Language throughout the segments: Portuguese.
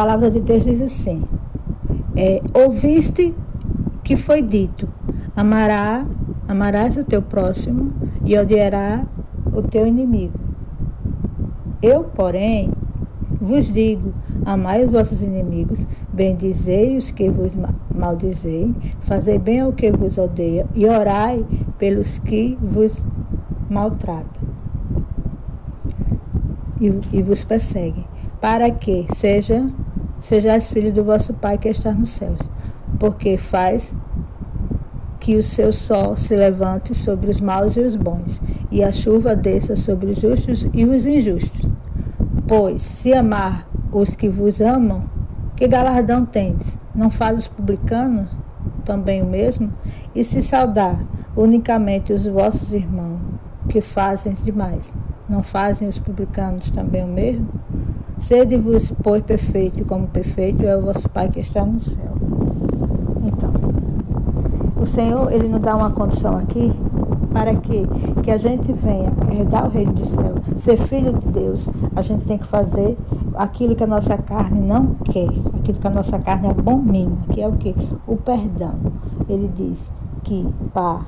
palavra de Deus diz assim: é, ouviste que foi dito, amará, amarás o teu próximo e odiará o teu inimigo. Eu, porém, vos digo: amai os vossos inimigos, bendizei os que vos maldizei, fazei bem ao que vos odeia e orai pelos que vos maltratam e, e vos perseguem, para que seja sejais filho do vosso Pai que está nos céus, porque faz que o seu sol se levante sobre os maus e os bons, e a chuva desça sobre os justos e os injustos. Pois, se amar os que vos amam, que galardão tendes? Não faz os publicanos também o mesmo? E se saudar unicamente os vossos irmãos, que fazem demais, não fazem os publicanos também o mesmo? Sede-vos, pois, perfeito, como perfeito é o vosso Pai que está no céu. Então, o Senhor, Ele nos dá uma condição aqui para que, que a gente venha herdar o reino do céu, ser filho de Deus, a gente tem que fazer aquilo que a nossa carne não quer, aquilo que a nossa carne abomina, que é o que? O perdão. Ele diz que, pá,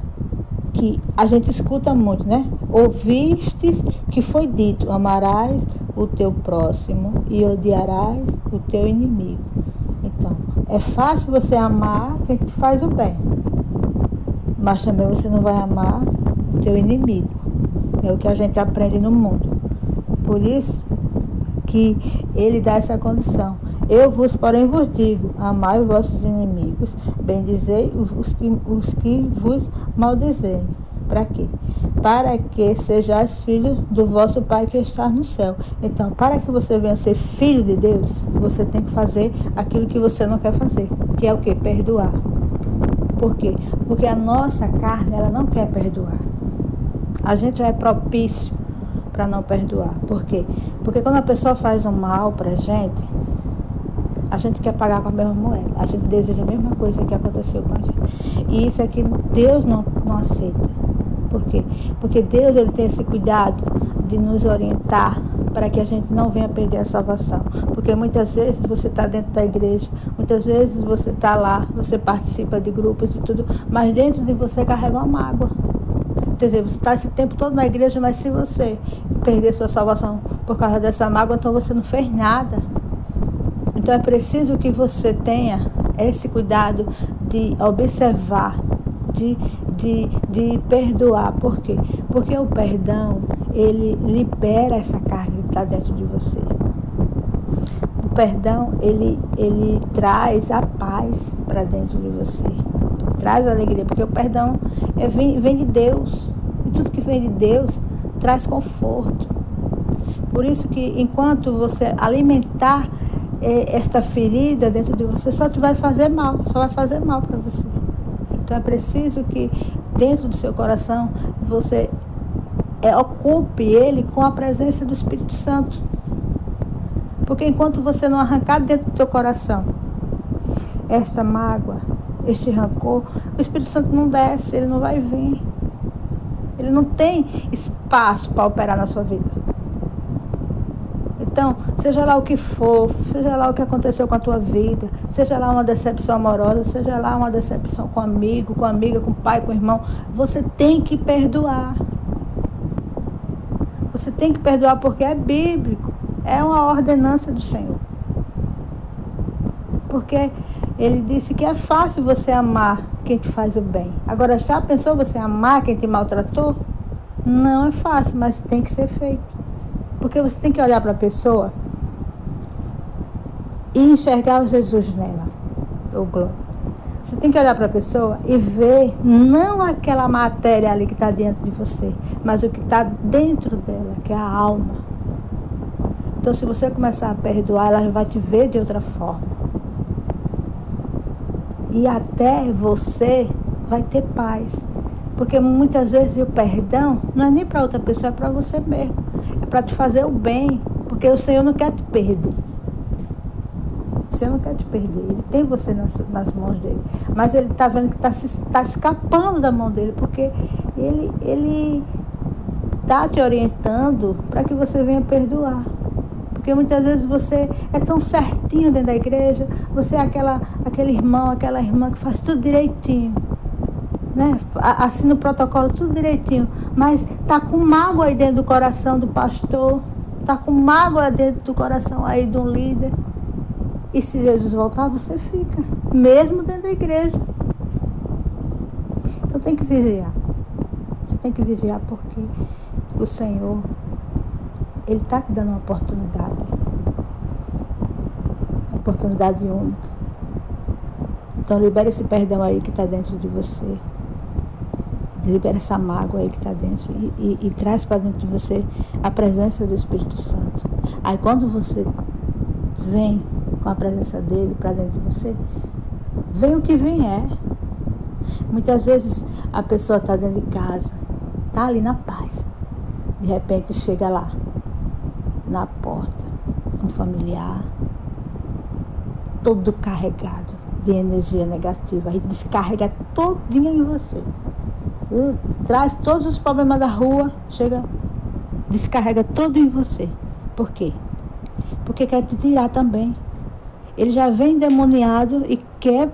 que a gente escuta muito, né? Ouvistes que foi dito, amarás o teu próximo e odiarás o teu inimigo. Então, é fácil você amar quem te faz o bem, mas também você não vai amar o teu inimigo. É o que a gente aprende no mundo. Por isso que ele dá essa condição. Eu vos, porém, vos digo: amai os vossos inimigos, bendizei os que, os que vos maldizem. Para quê? Para que sejais filhos do vosso Pai que está no céu. Então, para que você venha ser filho de Deus, você tem que fazer aquilo que você não quer fazer, que é o que? Perdoar. Por quê? Porque a nossa carne, ela não quer perdoar. A gente já é propício para não perdoar. Por quê? Porque quando a pessoa faz um mal para a gente, a gente quer pagar com a mesma moeda. A gente deseja a mesma coisa que aconteceu com a gente. E isso é que Deus não, não aceita. Por quê? Porque Deus ele tem esse cuidado de nos orientar para que a gente não venha perder a salvação. Porque muitas vezes você está dentro da igreja, muitas vezes você está lá, você participa de grupos e tudo, mas dentro de você carrega uma mágoa. Quer dizer, você está esse tempo todo na igreja, mas se você perder sua salvação por causa dessa mágoa, então você não fez nada. Então é preciso que você tenha esse cuidado de observar de, de, de perdoar. Por quê? Porque o perdão, ele libera essa carga que está dentro de você. O perdão, ele, ele traz a paz para dentro de você. Traz alegria, porque o perdão é, vem, vem de Deus. E tudo que vem de Deus traz conforto. Por isso que enquanto você alimentar eh, esta ferida dentro de você, só te vai fazer mal, só vai fazer mal para você. Então é preciso que dentro do seu coração você é, ocupe ele com a presença do Espírito Santo. Porque enquanto você não arrancar dentro do seu coração esta mágoa, este rancor, o Espírito Santo não desce, ele não vai vir. Ele não tem espaço para operar na sua vida. Então, seja lá o que for, seja lá o que aconteceu com a tua vida, seja lá uma decepção amorosa, seja lá uma decepção com amigo, com amiga, com pai, com irmão, você tem que perdoar. Você tem que perdoar porque é bíblico, é uma ordenança do Senhor. Porque ele disse que é fácil você amar quem te faz o bem. Agora, já pensou você amar quem te maltratou? Não é fácil, mas tem que ser feito. Porque você tem que olhar para a pessoa e enxergar Jesus nela, o glória. Você tem que olhar para a pessoa e ver não aquela matéria ali que está dentro de você, mas o que está dentro dela, que é a alma. Então, se você começar a perdoar, ela vai te ver de outra forma. E até você vai ter paz. Porque muitas vezes o perdão não é nem para outra pessoa, é para você mesmo para te fazer o bem, porque o Senhor não quer te perder. O Senhor não quer te perder. Ele tem você nas, nas mãos dele. Mas ele está vendo que está tá escapando da mão dele, porque ele ele está te orientando para que você venha perdoar. Porque muitas vezes você é tão certinho dentro da igreja, você é aquela, aquele irmão, aquela irmã que faz tudo direitinho. Né? Assina o protocolo tudo direitinho. Mas tá com mágoa aí dentro do coração do pastor, tá com mágoa dentro do coração aí de um líder. E se Jesus voltar, você fica, mesmo dentro da igreja. Então tem que vigiar. Você tem que vigiar porque o Senhor, Ele está te dando uma oportunidade. Uma oportunidade única. Então libera esse perdão aí que está dentro de você. Libera essa mágoa aí que está dentro. E, e, e traz para dentro de você a presença do Espírito Santo. Aí quando você vem com a presença dele para dentro de você, vem o que vem é. Muitas vezes a pessoa está dentro de casa, está ali na paz. De repente chega lá, na porta, um familiar, todo carregado de energia negativa, e descarrega todinho em você. E traz todos os problemas da rua, chega, descarrega todo em você. Por quê? Porque quer te tirar também ele já vem demoniado e quer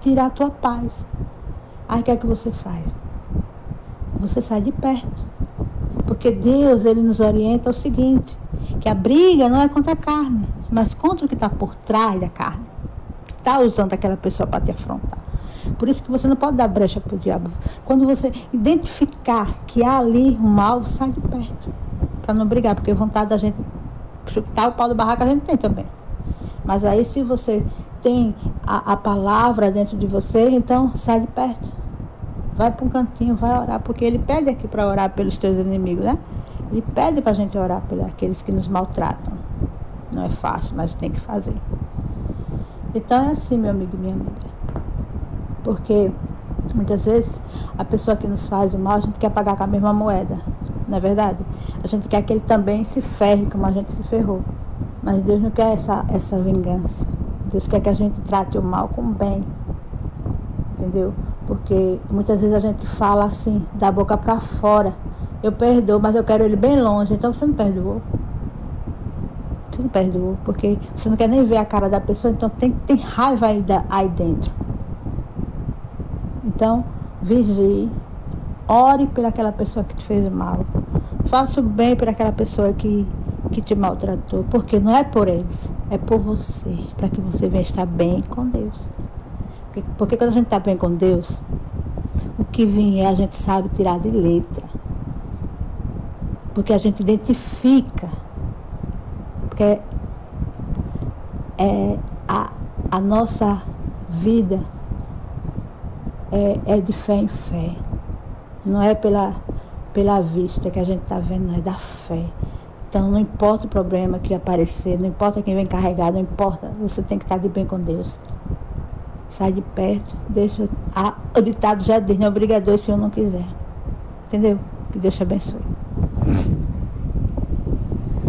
tirar a tua paz. Aí o que é que você faz? Você sai de perto. Porque Deus, ele nos orienta o seguinte, que a briga não é contra a carne, mas contra o que está por trás da carne. Que está usando aquela pessoa para te afrontar. Por isso que você não pode dar brecha para o diabo. Quando você identificar que há ali um mal, sai de perto. Para não brigar, porque vontade da gente chutar o pau do barraco a gente tem também. Mas aí se você tem a, a palavra dentro de você, então sai de perto. Vai para um cantinho, vai orar, porque ele pede aqui para orar pelos teus inimigos, né? Ele pede para a gente orar pelos aqueles que nos maltratam. Não é fácil, mas tem que fazer. Então é assim, meu amigo, minha amiga. Porque muitas vezes a pessoa que nos faz o mal, a gente quer pagar com a mesma moeda. Não é verdade? A gente quer que ele também se ferre como a gente se ferrou. Mas Deus não quer essa, essa vingança. Deus quer que a gente trate o mal com o bem. Entendeu? Porque muitas vezes a gente fala assim, da boca para fora. Eu perdoo, mas eu quero ele bem longe. Então você não perdoou. Você não perdoou, porque você não quer nem ver a cara da pessoa, então tem, tem raiva aí, da, aí dentro. Então, vigie. Ore pelaquela pessoa que te fez mal. Faça o bem por aquela pessoa que que te maltratou, porque não é por eles, é por você, para que você venha estar bem com Deus. Porque, porque quando a gente está bem com Deus, o que vier a gente sabe tirar de letra. Porque a gente identifica. Porque é, a, a nossa vida é, é de fé em fé. Não é pela, pela vista que a gente está vendo, não é da fé. Então, não importa o problema que aparecer, não importa quem vem carregar, não importa, você tem que estar de bem com Deus. Sai de perto, deixa. Ah, o ditado já diz, não é obrigador se eu não quiser. Entendeu? Que Deus te abençoe.